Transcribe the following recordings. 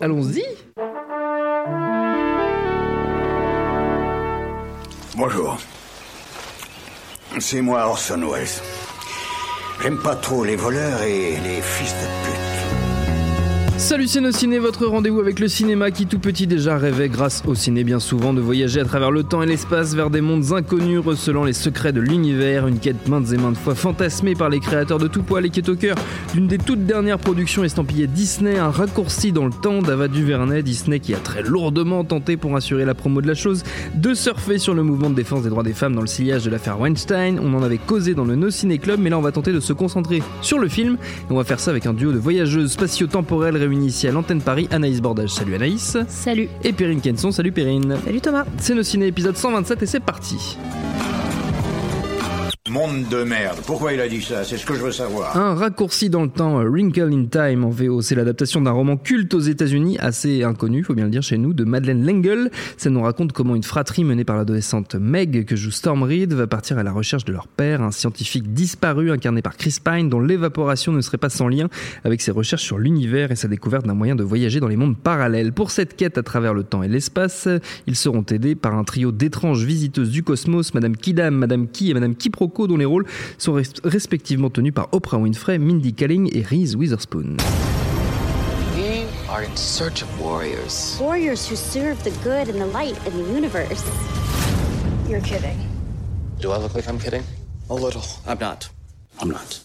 Allons-y. Bonjour. C'est moi Orson Welles. J'aime pas trop les voleurs et les. Salut Ciné, votre rendez-vous avec le cinéma qui tout petit déjà rêvait grâce au ciné bien souvent de voyager à travers le temps et l'espace vers des mondes inconnus recelant les secrets de l'univers, une quête maintes et maintes fois fantasmée par les créateurs de tout poil et qui est au cœur d'une des toutes dernières productions estampillées Disney, un raccourci dans le temps d'Ava Duvernay, Disney qui a très lourdement tenté pour assurer la promo de la chose de surfer sur le mouvement de défense des droits des femmes dans le sillage de l'affaire Weinstein. On en avait causé dans le No Ciné Club, mais là on va tenter de se concentrer sur le film. Et on va faire ça avec un duo de voyageuses spatio-temporelles réunies ici à l'antenne Paris, Anaïs Bordage. Salut Anaïs. Salut. Et Perrine Kenson. Salut Perrine. Salut Thomas. C'est nos ciné épisode 127 et c'est parti. Monde de merde. Pourquoi il a dit ça? C'est ce que je veux savoir. Un raccourci dans le temps, Wrinkle in Time en VO, c'est l'adaptation d'un roman culte aux États-Unis, assez inconnu, faut bien le dire chez nous, de Madeleine L'Engle. Ça nous raconte comment une fratrie menée par l'adolescente Meg, que joue Storm Reed, va partir à la recherche de leur père, un scientifique disparu incarné par Chris Pine, dont l'évaporation ne serait pas sans lien avec ses recherches sur l'univers et sa découverte d'un moyen de voyager dans les mondes parallèles. Pour cette quête à travers le temps et l'espace, ils seront aidés par un trio d'étranges visiteuses du cosmos, Madame Kidam, Madame Ki et Madame Kiproko, dont les rôles sont res- respectivement tenus par Oprah Winfrey, Mindy Kaling et Reese Witherspoon. We are in search of warriors. warriors who serve the good and the light in the universe. You're kidding. Do I look like I'm kidding? A little. I'm not. I'm not.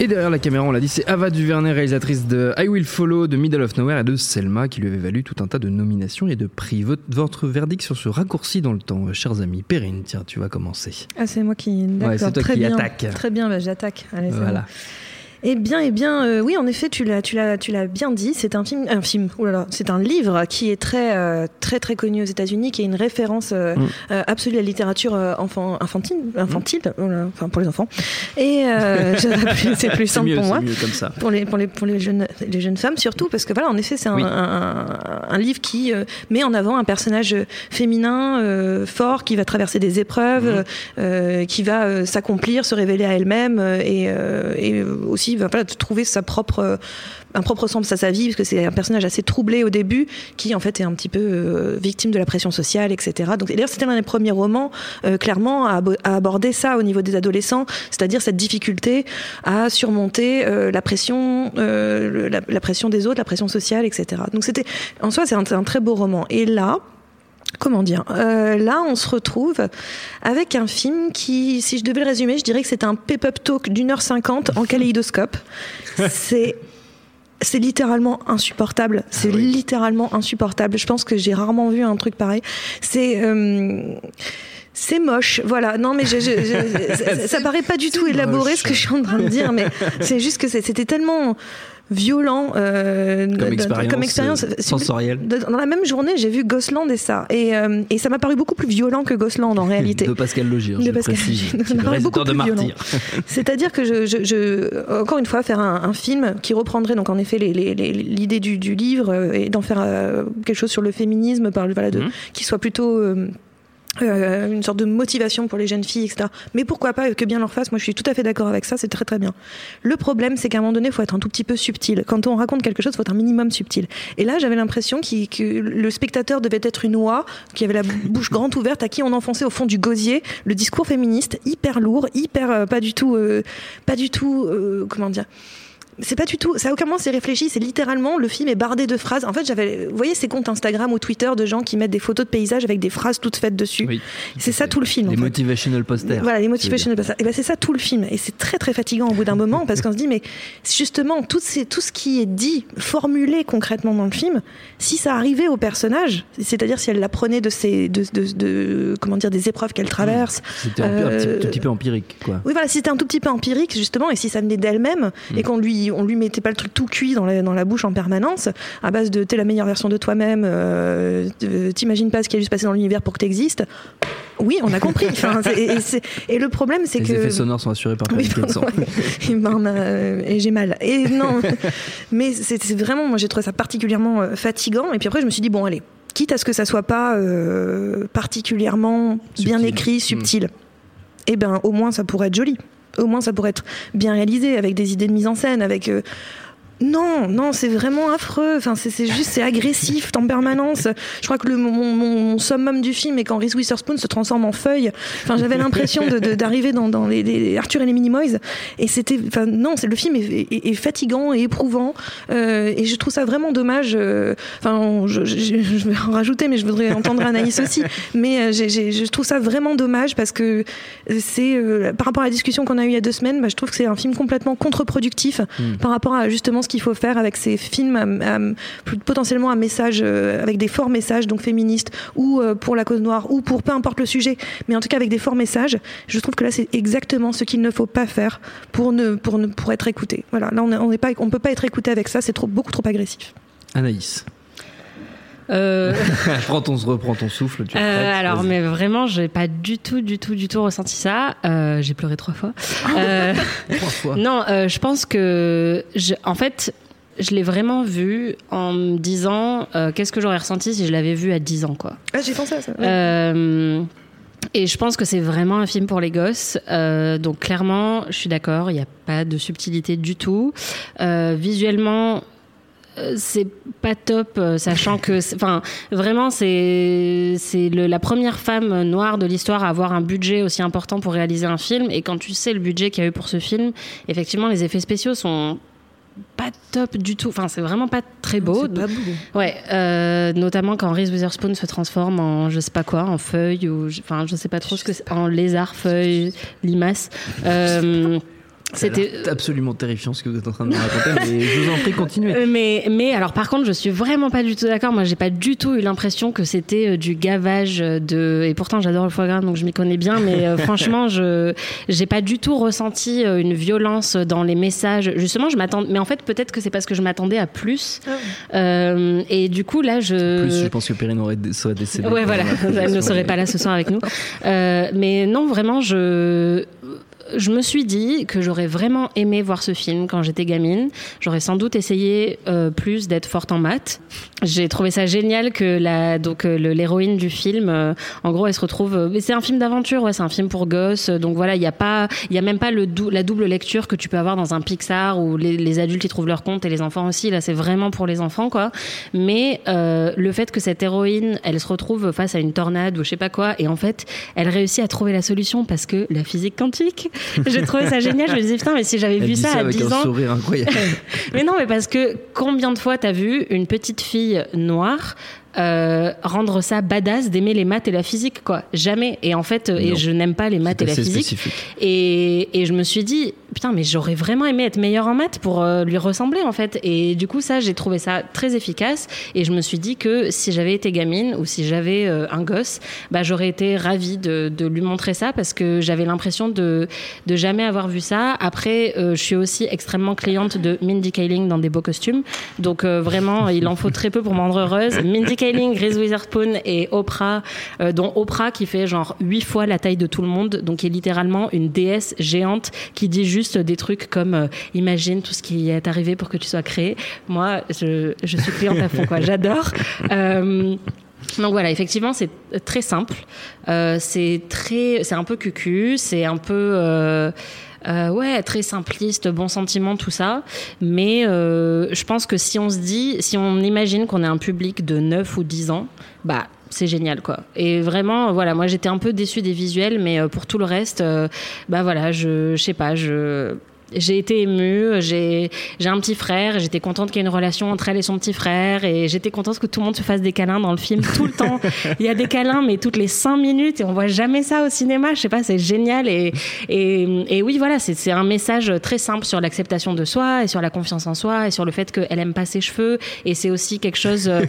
Et derrière la caméra, on l'a dit, c'est Ava DuVernay, réalisatrice de I Will Follow, de Middle of Nowhere et de Selma, qui lui avait valu tout un tas de nominations et de prix. Votre, verdict sur ce raccourci dans le temps, euh, chers amis. Perrine, tiens, tu vas commencer. Ah, c'est moi qui. D'accord, c'est toi très qui bien. attaque. Très bien, bah, j'attaque. Allez, Voilà. bon. Eh bien, eh bien, euh, oui, en effet, tu l'as, tu l'as, tu l'as bien dit. C'est un film, un film. Oh là là, c'est un livre qui est très, euh, très, très connu aux États-Unis, qui est une référence euh, Mm. euh, absolue à la littérature euh, enfant, infantile, infantile, oh là, enfin pour les enfants. Et euh, c'est plus simple mieux, pour moi. mieux comme ça. pour les pour les pour les jeunes les jeunes femmes surtout parce que voilà en effet c'est un, Oui. un, un livre qui euh, met en avant un personnage féminin euh, fort qui va traverser des épreuves euh, qui va s'accomplir se révéler à elle-même et, euh, et aussi voilà, trouver euh, un propre sens à sa vie parce que c'est un personnage assez troublé au début qui en fait est un petit peu euh, victime de la pression sociale etc donc d'ailleurs c'était l'un des premiers romans euh, clairement à, abo- à aborder ça au niveau des adolescents c'est-à-dire cette difficulté à surmonter la pression la, pression des autres la pression sociale etc donc c'était en soi c'est un, un très beau roman. Et là Comment dire Euh, Là, on se retrouve avec un film qui, si je devais le résumer, je dirais que c'est un pep-up talk d'une heure cinquante en kaléidoscope. c'est c'est littéralement insupportable. C'est littéralement insupportable. Je pense que j'ai rarement vu un truc pareil. C'est euh, c'est moche, voilà. Non, mais je, je- je- ça, ça paraît pas du tout élaboré ce que je suis en train de dire, mais c'est juste que c'était tellement violent euh, Comme expérience, comme expérience euh, sensorielle. Dans la même journée, j'ai vu Gosland et ça, et, euh, et ça m'a paru beaucoup plus violent que Gosland en réalité. De Pascal Logier, De Pascal beaucoup de. Martyr. C'est-à-dire que je, je, je- encore une fois, faire un, un film qui reprendrait donc en effet l'idée du, du livre et d'en faire euh, quelque chose sur le féminisme, par, voilà, de, Mhm. qui soit plutôt euh, une sorte de motivation pour les jeunes filles, etc. Mais pourquoi pas que bien leur fasse Moi, je suis tout à fait d'accord avec ça. C'est très très bien. Le problème, c'est qu'à un moment donné, il faut être un tout petit peu subtil. Quand on raconte quelque chose, il faut être un minimum subtil. Et là, j'avais l'impression que le spectateur devait être une oie qui avait la bouche grande ouverte, à qui on enfonçait au fond du gosier le discours féministe, hyper lourd, hyper euh, pas du tout, euh, pas du tout, euh, comment dire c'est pas du tout, ça a aucun moment c'est réfléchi, c'est littéralement le film est bardé de phrases. En fait, j'avais, vous voyez ces comptes Instagram ou Twitter de gens qui mettent des photos de paysages avec des phrases toutes faites dessus. Oui, c'est ça tout le film. Les motivational posters. Voilà, les motivational posters. Et ben c'est ça tout le film. Et c'est très très fatigant au bout d'un moment parce qu'on se dit mais justement tout, ces, tout ce qui est dit, formulé concrètement dans le film, si ça arrivait au personnage, c'est-à-dire si elle l'apprenait de ces, de, de, de- comment dire, des épreuves qu'elle traverse. C'était un, peu- un petit, euh, tout petit peu empirique, quoi. Oui, voilà, si c'était un tout petit peu empirique, justement, et si ça venait d'elle-même, et qu'on lui on lui mettait pas le truc tout cuit dans la, dans la bouche en permanence, à base de t'es la meilleure version de toi-même, euh, t'imagines pas ce qui a dû se passer dans l'univers pour que t'existes. Oui, on a compris. Enfin, et, et, le problème, c'est que les effets sonores sont assurés par oui, et, ben, et j'ai mal. Et non, mais c'est vraiment, moi, j'ai trouvé ça particulièrement fatigant. Et puis après, je me suis dit bon, allez, quitte à ce que ça soit pas euh, particulièrement bien écrit, hmm. subtil, eh ben au moins ça pourrait être joli. Au moins ça pourrait être bien réalisé avec des idées de mise en scène, avec euh, non, non, c'est vraiment affreux. Enfin, c'est juste, c'est agressif en permanence. Je crois que le, mon, summum du film est quand Reese Witherspoon se transforme en feuille. Enfin, j'avais l'impression d'arriver dans, dans les, Arthur et les Minimoys. Et c'était, enfin, non, c'est le film est, fatigant et éprouvant. Euh, et je trouve ça vraiment dommage. Euh, enfin, je, vais en rajouter, mais je voudrais entendre Anaïs aussi. Mais euh, je trouve ça vraiment dommage parce que c'est, par rapport à la discussion qu'on a eue il y a deux semaines, bah, je trouve que c'est un film complètement contre-productif hmm. par rapport à justement qu'il faut faire avec ces films potentiellement un message, euh, avec des forts messages, donc féministes, ou euh, pour la cause noire, ou pour peu importe le sujet, mais en tout cas avec des forts messages. Je trouve que là, c'est exactement ce qu'il ne faut pas faire pour, ne, pour, ne, pour être écouté. Voilà, là, on ne peut pas être écouté avec ça, c'est beaucoup trop agressif. Anaïs. Euh... Prends ton, reprends ton souffle. Tu euh, alors, mais vraiment, j'ai pas du tout, du tout, du tout ressenti ça. Euh, j'ai pleuré trois fois. Euh, trois fois. Non, euh, je pense que, je, en fait, je l'ai vraiment vu en me disant qu'est-ce que j'aurais ressenti si je l'avais vu à 10 ans, quoi. Ah, j'ai pensé à ça. Et je pense que c'est vraiment un film pour les gosses. donc clairement, je suis d'accord, il n'y a pas de subtilité du tout. visuellement, euh, c'est pas top, euh, sachant que, enfin, vraiment, c'est c'est la première femme noire de l'histoire à avoir un budget aussi important pour réaliser un film. Et quand tu sais le budget qu'il y a eu pour ce film, effectivement, les effets spéciaux sont pas top du tout. Enfin, c'est vraiment pas très beau. Pas beau. Ouais, euh, notamment quand Reese Witherspoon se transforme en je sais pas quoi, en feuille ou enfin je sais pas trop ce que c'est, en lézard, feuille, limace. Euh, c'était absolument terrifiant ce que vous êtes en train de me raconter, mais je vous en prie, continuez. Euh, mais, mais alors, par contre, je suis vraiment pas du tout d'accord. Moi, j'ai pas du tout eu l'impression que c'était euh, du gavage de. Et pourtant, j'adore le foie gras, donc je m'y connais bien. Mais euh, franchement, je j'ai pas du tout ressenti une violence dans les messages. Justement, je m'attends. Mais en fait, peut-être que c'est parce que je m'attendais à plus. Ah et du coup, là, je. Plus, je pense que Perrine aurait serait décédée. Ouais, voilà. Elle ne serait pas là ce soir avec nous. mais non, vraiment, je je me suis dit que j'aurais vraiment aimé voir ce film quand j'étais gamine. J'aurais sans doute essayé euh, plus d'être forte en maths. J'ai trouvé ça génial que la donc euh, l'héroïne du film, euh, en gros, elle se retrouve. mais c'est un film d'aventure, ouais, c'est un film pour gosses. Donc voilà, il y a pas, il y a même pas le la double lecture que tu peux avoir dans un Pixar où les, adultes y trouvent leur compte et les enfants aussi. Là, c'est vraiment pour les enfants, quoi. Mais le fait que cette héroïne, elle se retrouve face à une tornade ou je sais pas quoi, et en fait, elle réussit à trouver la solution parce que la physique quantique. J'ai trouvé ça génial. Je me disais, putain, mais si j'avais vu ça, à 10 ans. Sourire incroyable. mais non, mais parce que combien de fois t'as vu une petite fille noire euh, rendre ça badass d'aimer les maths et la physique quoi. Jamais. Et en fait et je n'aime pas les maths et la physique. et, et, je me suis dit putain mais j'aurais vraiment aimé être meilleure en maths pour euh, lui ressembler en fait. Et du coup ça j'ai trouvé ça très efficace. Et je me suis dit que si j'avais été gamine ou si j'avais euh, un gosse bah j'aurais été ravie de, de, lui montrer ça parce que j'avais l'impression de de jamais avoir vu ça. Après je suis aussi extrêmement cliente de Mindy Kaling dans des beaux costumes. Donc vraiment il en faut très peu pour me rendre heureuse. Mindy Kaling Reese Witherspoon et Oprah, euh, dont Oprah qui fait genre huit fois la taille de tout le monde, donc qui est littéralement une déesse géante qui dit juste des trucs comme euh, imagine tout ce qui est arrivé pour que tu sois créé. Moi, je, je suis cliente à fond, quoi. J'adore. Euh, donc voilà, effectivement, c'est très simple. c'est très, c'est un peu cucu, c'est un peu. Euh, ouais, très simpliste, bon sentiment, tout ça. Mais euh, je pense que si on se dit, si on imagine qu'on est un public de 9 ou 10 ans, bah c'est génial quoi. Et vraiment voilà, moi j'étais un peu déçue des visuels mais euh, pour tout le reste bah voilà, je je sais pas, je j'ai été émue, j'ai un petit frère, j'étais contente qu'il y ait une relation entre elle et son petit frère, et j'étais contente que tout le monde se fasse des câlins dans le film tout le temps. Il y a des câlins, mais toutes les cinq minutes, et on voit jamais ça au cinéma. Je sais pas, c'est génial. Et, et, et oui, voilà, c'est un message très simple sur l'acceptation de soi, et sur la confiance en soi, et sur le fait qu'elle aime pas ses cheveux, et c'est aussi quelque chose. Euh,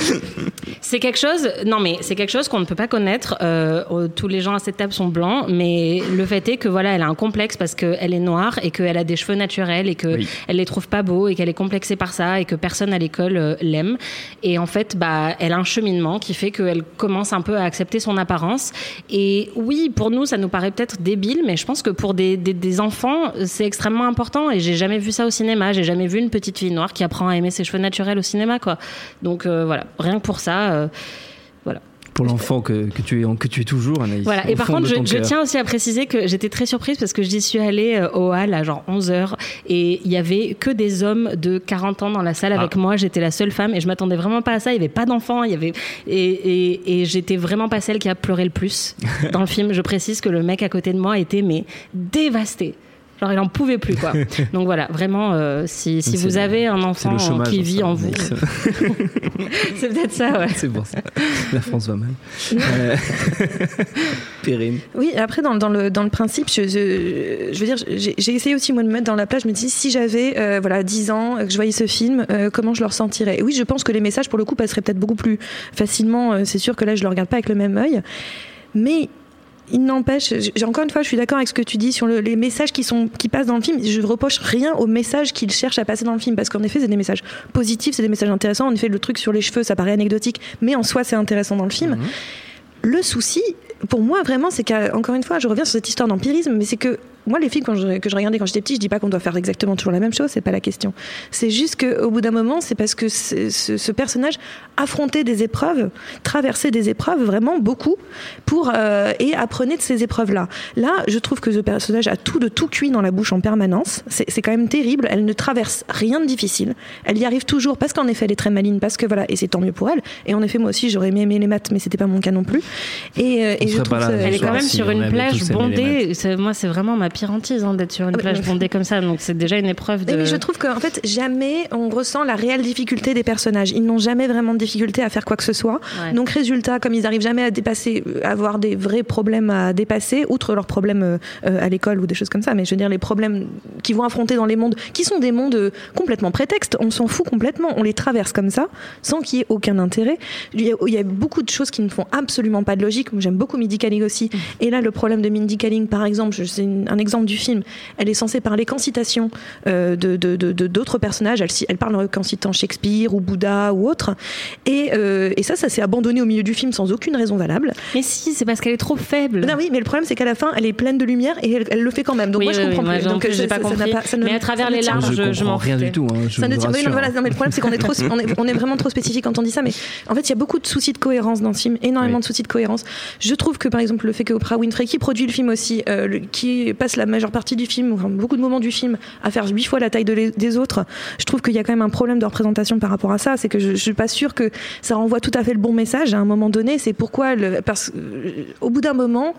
c'est quelque chose. Non, mais c'est quelque chose qu'on ne peut pas connaître. Euh, tous les gens à cette table sont blancs, mais le fait est que voilà, elle a un complexe parce qu'elle est noire et qu'elle a des cheveux naturels et qu'elle elle les trouve pas beaux et qu'elle est complexée par ça et que personne à l'école euh, l'aime. Et en fait, bah, elle a un cheminement qui fait qu'elle commence un peu à accepter son apparence. Et oui, pour nous, ça nous paraît peut-être débile, mais je pense que pour des, des, enfants, c'est extrêmement important. Et j'ai jamais vu ça au cinéma. J'ai jamais vu une petite fille noire qui apprend à aimer ses cheveux naturels au cinéma, quoi. Donc euh, voilà, rien que pour ça. Euh, pour l'enfant que, que, tu es, que tu es toujours, Anaïs. Voilà. Et par contre, je, tiens aussi à préciser que j'étais très surprise parce que j'y suis allée euh, au hall à genre 11h et il y avait que des hommes de 40 ans dans la salle avec ah. moi. J'étais la seule femme et je m'attendais vraiment pas à ça. Il y avait pas d'enfants. Il y avait et, et, et j'étais vraiment pas celle qui a pleuré le plus dans le film. Je précise que le mec à côté de moi était mais dévasté. Genre, il en pouvait plus, quoi. Donc voilà, vraiment, euh, si, si vous avez un enfant qui vit en vous, c'est peut-être ça, ouais. C'est bon ça. La France va mal. Euh, Périne. Oui, après, dans, dans, le, dans le principe, je, je, veux dire, j'ai essayé aussi, moi, de me mettre dans la place. Je me dis, si j'avais, euh, voilà, 10 ans, que je voyais ce film, comment je le ressentirais? Et oui, je pense que les messages, pour le coup, passeraient peut-être beaucoup plus facilement. c'est sûr que là, je le regarde pas avec le même œil. Mais il n'empêche, encore une fois, je suis d'accord avec ce que tu dis sur les messages qui sont qui passent dans le film. Je ne reproche rien aux messages qu'il cherche à passer dans le film parce qu'en effet, c'est des messages positifs, c'est des messages intéressants. En effet, le truc sur les cheveux, ça paraît anecdotique, mais en soi, c'est intéressant dans le film. Mhm. Le souci, pour moi, vraiment, c'est qu'encore une fois, je reviens sur cette histoire d'empirisme, mais c'est que moi, les films quand je, que je regardais quand j'étais petit, je dis pas qu'on doit faire exactement toujours la même chose, c'est pas la question. C'est juste qu'au bout d'un moment, c'est parce que ce, ce, personnage affrontait des épreuves, traversait des épreuves vraiment beaucoup pour euh, et apprenait de ces épreuves-là. Là, je trouve que ce personnage a tout de tout cuit dans la bouche en permanence. C'est quand même terrible. Elle ne traverse rien de difficile. Elle y arrive toujours parce qu'en effet, elle est très maligne, parce que voilà, et c'est tant mieux pour elle. Et en effet, moi aussi, j'aurais aimé aimer les maths, mais c'était pas mon cas non plus. Et, euh, et je trouve elle est quand même sur une plage bondée. Moi, c'est vraiment ma pire hantise hein, d'être sur une ah plage bondée comme ça. Donc c'est déjà une épreuve de. Mais je trouve qu'en fait, jamais on ressent la réelle difficulté des personnages. Ils n'ont jamais vraiment de difficulté à faire quoi que ce soit. Donc résultat, comme ils n'arrivent jamais à dépasser, à avoir des vrais problèmes à dépasser, outre leurs problèmes euh, à l'école ou des choses comme ça, mais je veux dire les problèmes qu'ils vont affronter dans les mondes, qui sont des mondes euh, complètement prétextes. On s'en fout complètement. On les traverse comme ça, sans qu'il y ait aucun intérêt. Il y, a, il y, a, beaucoup de choses qui ne font absolument pas de logique. J'aime beaucoup Mindy Kaling aussi. Mm. Et là, le problème de Mindy Kaling, par exemple, c'est un exemple du film, elle est censée parler qu'en citation euh, de, d'autres personnages. Elle, elle parle qu'en citant Shakespeare ou Bouddha ou autre. Et, euh, et ça, ça s'est abandonné au milieu du film sans aucune raison valable. Mais si, c'est parce qu'elle est trop faible. Non, oui, mais le problème, c'est qu'à la fin, elle est pleine de lumière et elle, le fait quand même. Donc moi, je comprends plus. Donc, j'ai pas compris. mais à travers les larmes, je, je, m'en rien du tout. Hein, ça ne tient, non, voilà, non, mais le problème, c'est qu'on est trop, on est, on est, vraiment trop spécifique quand on dit ça. Mais en fait, il y a beaucoup de soucis de cohérence dans ce film, énormément de soucis de cohérence. Je trouve que, par exemple, le fait que Oprah Winfrey, qui produit le film aussi, euh, qui passe la majeure partie du film, beaucoup de moments du film, à faire huit fois la taille des autres, je trouve qu'il y a quand même un problème de représentation par rapport à ça. C'est que je, je suis pas sûre que ça renvoie tout à fait le bon message à un moment donné. C'est pourquoi, parce, euh, au bout d'un moment,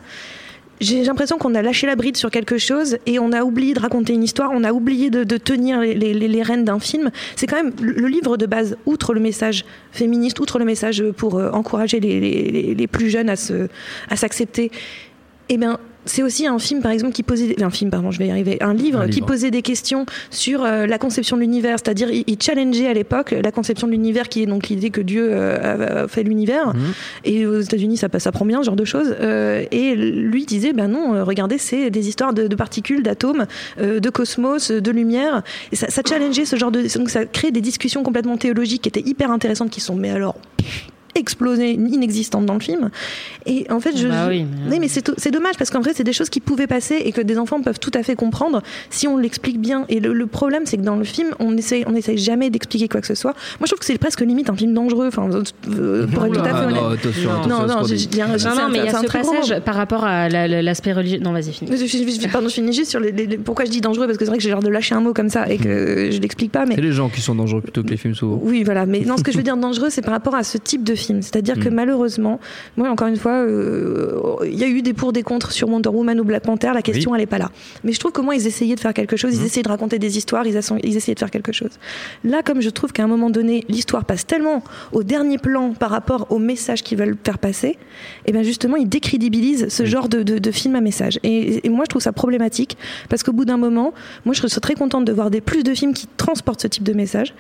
j'ai l'impression qu'on a lâché la bride sur quelque chose et on a oublié de raconter une histoire, on a oublié de, tenir les, rênes d'un film. C'est quand même le livre de base, outre le message féministe, outre le message pour euh, encourager les, plus jeunes à s'accepter. Eh bien, c'est aussi un film, par exemple, qui posait, un film, pardon, je vais y arriver, un livre, qui posait des questions sur euh, la conception de l'univers, c'est-à-dire il, challengeait à l'époque la conception de l'univers, qui est donc l'idée que Dieu euh, a fait l'univers. Mhm. Et aux États-Unis, ça, ça prend bien ce genre de choses. Euh, et lui disait, ben non, regardez, c'est des histoires de, particules, d'atomes, de cosmos, de lumière. Et ça, ça challengeait ce genre de, donc ça crée des discussions complètement théologiques qui étaient hyper intéressantes, qui sont, mais alors explosée, inexistante dans le film. Et en fait, je. Bah oui, mais, c'est dommage parce qu'en vrai, c'est des choses qui pouvaient passer et que des enfants peuvent tout à fait comprendre si on l'explique bien. Et le, problème, c'est que dans le film, on essaye, on essaye jamais d'expliquer quoi que ce soit. Moi, je trouve que c'est presque limite un film dangereux. Enfin, euh, pour être tout à fait honnête. Non, attention, non, non, non, mais il y a ce passage par rapport à l'aspect religieux. Non, vas-y, finis. Pardon, je finis juste sur les, pourquoi je dis dangereux parce que c'est vrai que j'ai l'air de lâcher un mot comme ça et que je l'explique pas. Mais c'est les gens qui sont dangereux plutôt que les films souvent. Oui, voilà. Mais non, ce que je veux dire dangereux, c'est par rapport à ce type de film. C'est-à-dire que mm. malheureusement, moi encore une fois, euh, il y a eu des pour des contre sur Wonder Woman ou Black Panther. La question elle est pas là. Mais je trouve que moi ils essayaient de faire quelque chose, ils mm. essayaient de raconter des histoires, ils, ils essayaient de faire quelque chose. Là, comme je trouve qu'à un moment donné, l'histoire passe tellement au dernier plan par rapport au message qu'ils veulent faire passer, et eh bien justement ils décrédibilisent ce genre de, de, film à message. Et, moi je trouve ça problématique parce qu'au bout d'un moment, moi je serais très contente de voir des plus de films qui transportent ce type de message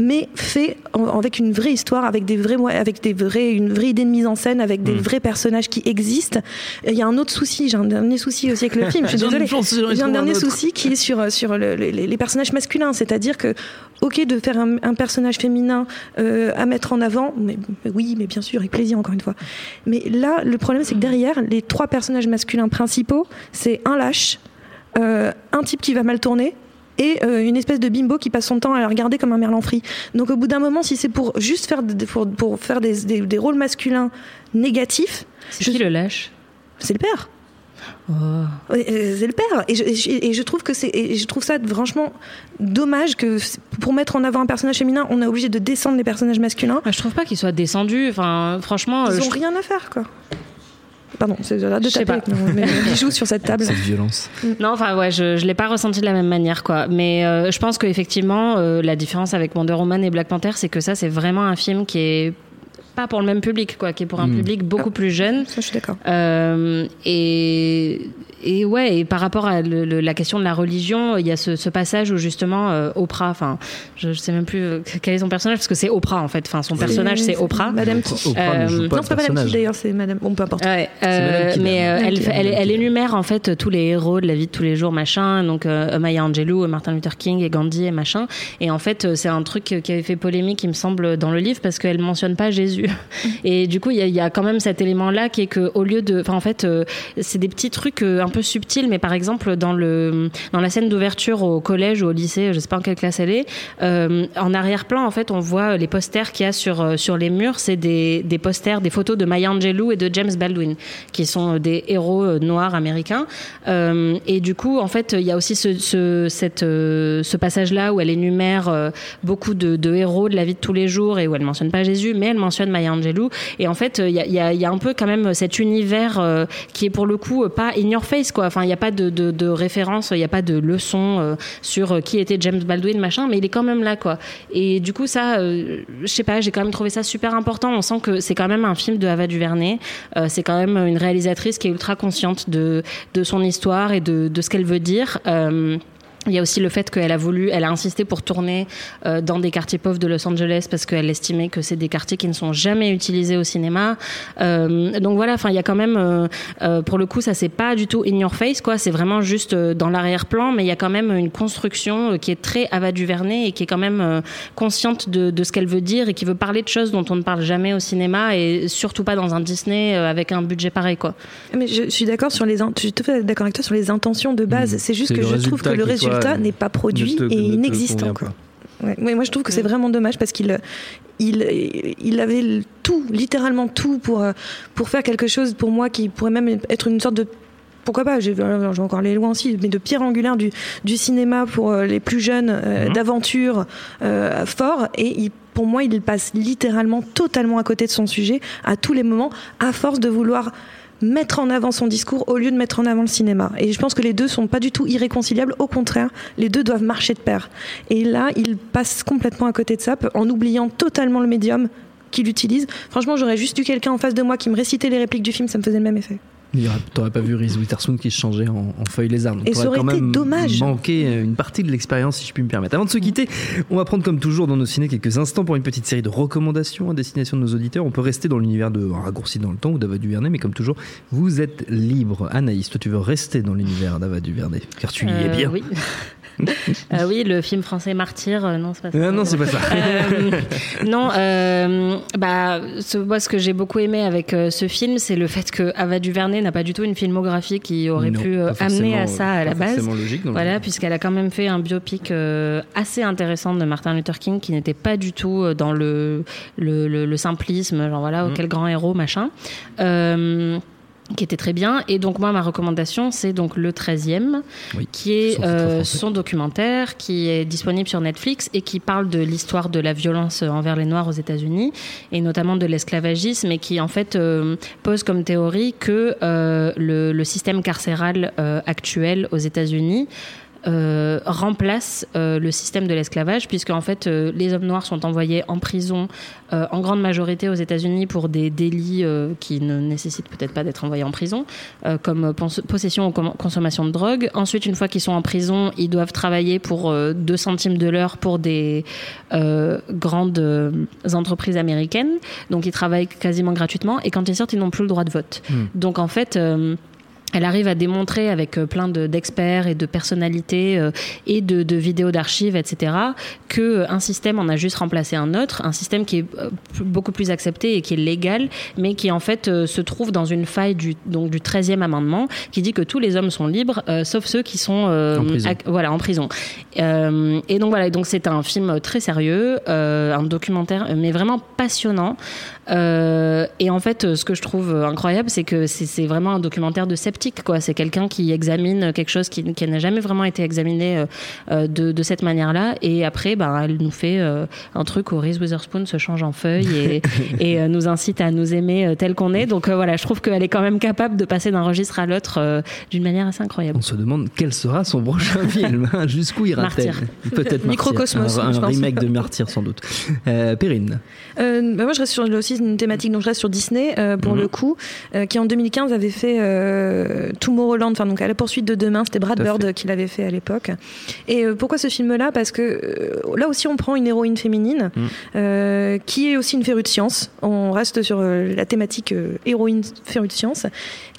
mais fait avec une vraie histoire, avec des vrais, avec des vrais, une vraie idée de mise en scène, avec des mm. vrais personnages qui existent. Il y a un autre souci, j'ai un dernier souci aussi avec le film. Je suis désolée. J'ai un dernier souci qui est sur sur les, personnages masculins, c'est-à-dire que ok de faire un, personnage féminin euh, à mettre en avant, mais, oui, mais bien sûr, avec plaisir encore une fois. Mais là, le problème c'est que derrière les trois personnages masculins principaux, c'est un lâche, euh, un type qui va mal tourner et euh, une espèce de bimbo qui passe son temps à la regarder comme un merlan frit. Donc au bout d'un moment, si c'est pour juste faire, pour, pour faire des, des, rôles masculins négatifs... C'est qui le lâche? C'est le père. Oh. Euh, c'est le père et je, et je trouve que c'est je trouve ça franchement dommage que pour mettre en avant un personnage féminin on est obligé de descendre les personnages masculins ah, je trouve pas qu'ils soient descendus enfin franchement ils ont rien à faire quoi Pardon, c'est de taper mais joue sur cette table. Cette violence. Mm. Non, enfin ouais, je ne l'ai pas ressenti de la même manière quoi. Mais euh, je pense qu'effectivement, euh, la différence avec Wonder Woman et Black Panther, c'est que ça, c'est vraiment un film qui est pas pour le même public, quoi, qui est pour un mm. public beaucoup ah. plus jeune. Ça, je suis d'accord. Euh, et et ouais, et par rapport à la question de la religion, il y a ce, passage où justement euh, Oprah, enfin, je, sais même plus euh, quel est son personnage parce que c'est Oprah en fait. Enfin, son personnage c'est Oprah. Madame qui. Euh, non, c'est pas Madame qui d'ailleurs, c'est Madame. Bon, peu importe. Ouais, euh, mais elle, elle, elle, énumère en fait tous les héros de la vie de tous les jours, machin. Donc Maya Angelou, Martin Luther King et Gandhi et machin. Et en fait, c'est un truc qui avait fait polémique, il me semble, dans le livre parce qu'elle mentionne pas Jésus. Et du coup, il y, y, a quand même cet élément là qui est que au lieu de, enfin, en fait, c'est des petits trucs un peu subtil, mais par exemple dans le dans la scène d'ouverture au collège ou au lycée, je sais pas en quelle classe elle est, euh, en arrière-plan en fait on voit les posters qu'il y a sur euh, sur les murs, c'est des, des posters, des photos de Maya Angelou et de James Baldwin, qui sont des héros euh, noirs américains. et du coup en fait il y a aussi ce, ce cette ce passage là où elle énumère beaucoup de, de, héros de la vie de tous les jours et où elle mentionne pas Jésus, mais elle mentionne Maya Angelou. Et en fait il y a, y, y a un peu quand même cet univers qui est pour le coup pas your quoi. Enfin il y a pas de, de, référence, il n'y a pas de leçon euh, sur euh, qui était James Baldwin, machin, mais il est quand même là, quoi. Et du coup, ça, euh, je sais pas, j'ai quand même trouvé ça super important. On sent que c'est quand même un film de Ava DuVernay. c'est quand même une réalisatrice qui est ultra consciente de, de son histoire et de, de ce qu'elle veut dire. Il y a aussi le fait qu'elle a voulu, elle a insisté pour tourner euh, dans des quartiers pauvres de Los Angeles parce qu'elle estimait que c'est des quartiers qui ne sont jamais utilisés au cinéma. Euh, donc voilà, enfin il y a quand même, euh, euh pour le coup, ça c'est pas du tout in your face quoi. C'est vraiment juste euh, dans l'arrière-plan, mais il y a quand même une construction qui est très Ava DuVernay et qui est quand même consciente de, de ce qu'elle veut dire et qui veut parler de choses dont on ne parle jamais au cinéma et surtout pas dans un Disney avec un budget pareil quoi. Mais je suis d'accord sur les, je suis tout à fait d'accord avec toi sur les intentions de base. Mmh. C'est juste que je trouve que le résultat résultat n'est pas produit et inexistant. Quoi. Ouais. moi, je trouve que c'est vraiment dommage parce qu'il il, il avait tout, littéralement tout pour, pour faire quelque chose pour moi qui pourrait même être une sorte de pourquoi pas, je vais encore aller loin aussi, mais de pierre angulaire du, du cinéma pour euh, les plus jeunes, euh, mhm. d'aventure euh, fort. Et pour moi, il passe littéralement totalement à côté de son sujet à tous les moments, à force de vouloir mettre en avant son discours au lieu de mettre en avant le cinéma. Et je pense que les deux sont pas du tout irréconciliables. Au contraire, les deux doivent marcher de pair. Et là, il passe complètement à côté de ça, en oubliant totalement le médium qu'il utilise. Franchement, j'aurais juste eu quelqu'un en face de moi qui me récitait les répliques du film, ça me faisait le même effet. T'aurais pas vu Reese Witherspoon qui se changeait en, feuille lézard. Et ça aurait quand été même dommage. manqué une partie de l'expérience, si je puis me permettre. Avant de se quitter, on va prendre comme toujours dans nos ciné quelques instants pour une petite série de recommandations à destination de nos auditeurs. On peut rester dans l'univers de Raccourci dans le temps ou d'Ava Duvernay, mais comme toujours, vous êtes libre. Anaïs, toi tu veux rester dans l'univers d'Ava Duvernay, car tu y es euh, bien. Oui. Euh, oui, le film français Martyr, euh, non, c'est pas ça. non, c'est pas ça. Euh, non, bah, ce, moi, ce que j'ai beaucoup aimé avec ce film, c'est le fait que Ava DuVernay n'a pas du tout une filmographie qui aurait pu amener à ça à la base. Logique, voilà, puisqu'elle a quand même fait un biopic assez intéressant de Martin Luther King qui n'était pas du tout dans le, le, le, simplisme, genre voilà, mm. quel grand héros, machin qui était très bien. Et donc moi, ma recommandation, c'est donc le 13e, qui est euh, son documentaire, qui est disponible sur Netflix et qui parle de l'histoire de la violence envers les Noirs aux États-Unis, et notamment de l'esclavagisme, et qui en fait euh, pose comme théorie que euh, le, le, système carcéral actuel aux États-Unis remplace le système de l'esclavage, puisque en fait, les hommes noirs sont envoyés en prison en grande majorité aux États-Unis pour des délits qui ne nécessitent peut-être pas d'être envoyés en prison, comme possession ou consommation de drogue. Ensuite, une fois qu'ils sont en prison, ils doivent travailler pour 2 centimes de l'heure pour des grandes entreprises américaines. Donc, ils travaillent quasiment gratuitement. Et quand ils sortent, ils n'ont plus le droit de vote. Hmm. Donc, en fait, euh, elle arrive à démontrer avec euh, plein d'experts et de personnalités euh, et de, vidéos d'archives, etc., que euh, un système en a juste remplacé un autre, un système qui est beaucoup plus accepté et qui est légal, mais qui en fait se trouve dans une faille du, donc, du 13e amendement qui dit que tous les hommes sont libres, sauf ceux qui sont en prison. voilà, en prison. et donc voilà, donc c'est un film très sérieux, un documentaire, mais vraiment passionnant. Et en fait, ce que je trouve incroyable, c'est que c'est vraiment un documentaire de septembre quoi. C'est quelqu'un qui examine quelque chose qui, n'a jamais vraiment été examiné euh, euh, de, cette manière-là. Et après, bah, elle nous fait euh, un truc où Reese Witherspoon se change en feuille et, nous incite à nous aimer tel qu'on est. Donc voilà, je trouve qu'elle est quand même capable de passer d'un registre à l'autre d'une manière assez incroyable. On se demande quel sera son prochain film. Hein, jusqu'où ira-t-elle Peut-être Microcosmos. Un, un remake de Martyr sans doute. Perrine. Bah, moi, je reste sur aussi une thématique, donc je reste sur Disney pour mhm. le coup, qui en 2015 avait fait euh, Tomorrowland, enfin donc à la poursuite de demain, c'était Brad Bird qui l'avait fait à l'époque. Et euh, pourquoi ce film-là? Parce que euh, là aussi on prend une héroïne féminine mm. qui est aussi une férue de science. On reste sur la thématique héroïne férue de science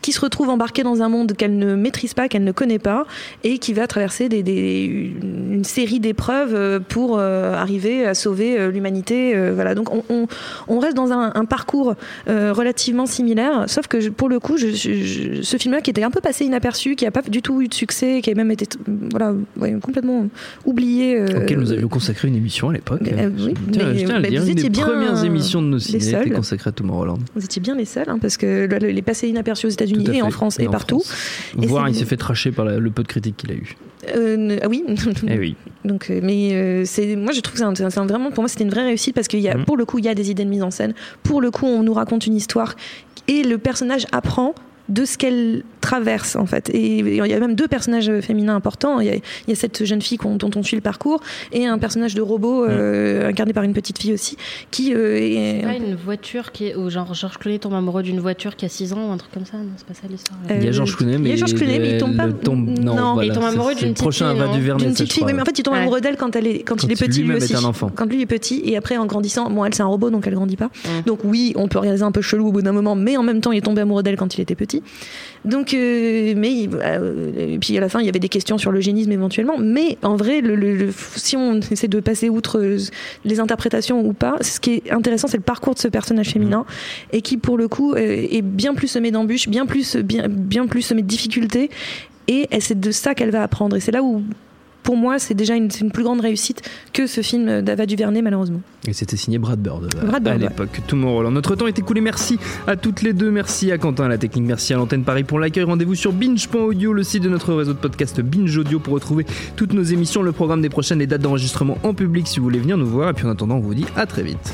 qui se retrouve embarquée dans un monde qu'elle ne maîtrise pas, qu'elle ne connaît pas, et qui va traverser des, une série d'épreuves pour arriver à sauver l'humanité. voilà, donc on, on, reste dans un, un parcours relativement similaire, sauf que pour le coup, je, je, ce film-là qui était un peu passé inaperçu, qui n'a pas du tout eu de succès, qui a même été voilà, complètement oublié. Euh, Auquel nous avions consacré une émission à l'époque. Euh, oui, mais, bah, vous étiez bien premières émissions de nos ciné étaient consacrées à Tomorrowland. Vous étiez bien les seuls, hein, parce que il est passé inaperçu aux États-unis et en France et, partout. Voire il s'est fait tracher par le peu de critiques qu'il a eu. Euh, ah oui. Eh oui. Donc, mais c'est, moi je trouve que c'est, vraiment, pour moi c'était une vraie réussite parce qu'il y a, mm. pour le coup, il y a des idées de mise en scène. Pour le coup, on nous raconte une histoire et le personnage apprend de ce qu'elle traverse en fait. Et il y a même deux personnages féminins importants. Il y a, cette jeune fille dont on suit le parcours et un personnage de robot euh, incarné par une petite fille aussi qui euh, est. Pas une voiture qui est ou genre Georges Clooney tombe amoureux d'une voiture qui a 6 ans ou un truc comme ça. Non, c'est pas ça l'histoire. il y a Georges Clooney, mais il Clooney, mais il tombe pas. non, il tombe amoureux d'une petite prochain fille. D'une petite fille, mais en fait il tombe amoureux d'elle quand elle est quand, il est petit lui aussi. Quand lui est petit et après en grandissant, bon elle c'est un robot donc elle grandit pas. Donc oui, on peut réaliser un peu chelou au bout d'un moment, mais en même temps il est tombé amoureux d'elle quand il était petit. Donc, euh, mais euh, et puis à la fin, il y avait des questions sur l'eugénisme éventuellement. Mais en vrai, le, si on essaie de passer outre euh, les interprétations ou pas, ce qui est intéressant, c'est le parcours de ce personnage féminin et qui, pour le coup, est bien plus semé d'embûches, bien plus, bien, bien plus semé de difficultés. Et c'est de ça qu'elle va apprendre. Et c'est là où pour moi, c'est déjà une, une, plus grande réussite que ce film d'Ava Duvernay, malheureusement. Et c'était signé Brad Bird, euh, Brad Bird à l'époque. Tout mon rôle. Notre temps est écoulé. Merci à toutes les deux. Merci à Quentin à la technique. Merci à l'antenne Paris pour l'accueil. Rendez-vous sur binge.audio, le site de notre réseau de podcast Binge Audio pour retrouver toutes nos émissions, le programme des prochaines, les dates d'enregistrement en public si vous voulez venir nous voir. Et puis en attendant, on vous dit à très vite.